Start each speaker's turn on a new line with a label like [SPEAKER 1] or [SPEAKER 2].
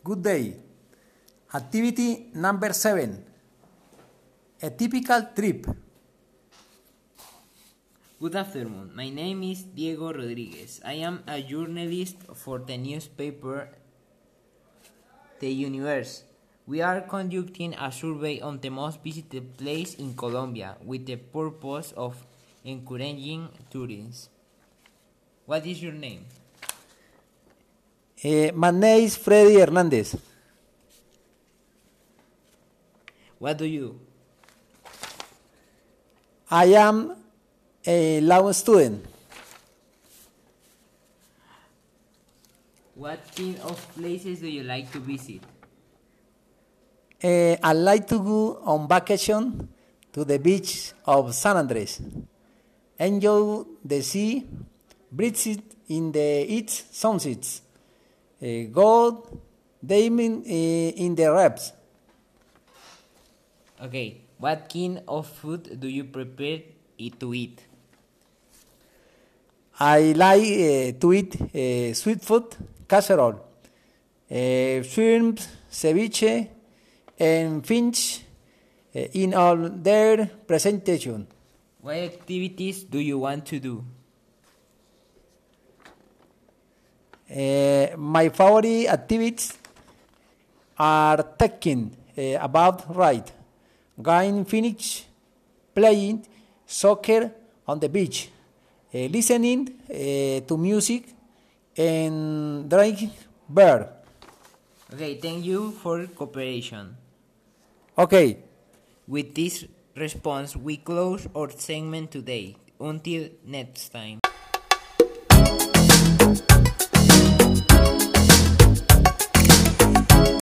[SPEAKER 1] Good day. Activity number seven. A typical trip.
[SPEAKER 2] Good afternoon. My name is Diego Rodriguez. I am a journalist for the newspaper The Universe. We are conducting a survey on the most visited place in Colombia with the purpose of encouraging tourists. What is your name?
[SPEAKER 1] Eh, my name is Freddy Hernandez.
[SPEAKER 2] What do you?
[SPEAKER 1] I am a law student.
[SPEAKER 2] What kind of places do you like to visit?
[SPEAKER 1] Eh, I like to go on vacation to the beach of San Andres. Enjoy the sea, breathe in the its sunsets. Eh, go diving eh, in the reefs.
[SPEAKER 2] Okay. What kind of food do you prepare it to eat?
[SPEAKER 1] I like eh, to eat sweet food, casserole, shrimp, ceviche, and fish eh, in all their presentation.
[SPEAKER 2] What activities do you want to do?
[SPEAKER 1] Eh, my favorite activities are taking eh, about right, going finish, playing soccer on the beach, eh, listening to music, and drinking beer.
[SPEAKER 2] Okay, thank you for cooperation.
[SPEAKER 1] Okay,
[SPEAKER 2] With this response, we close our segment today. Until next time.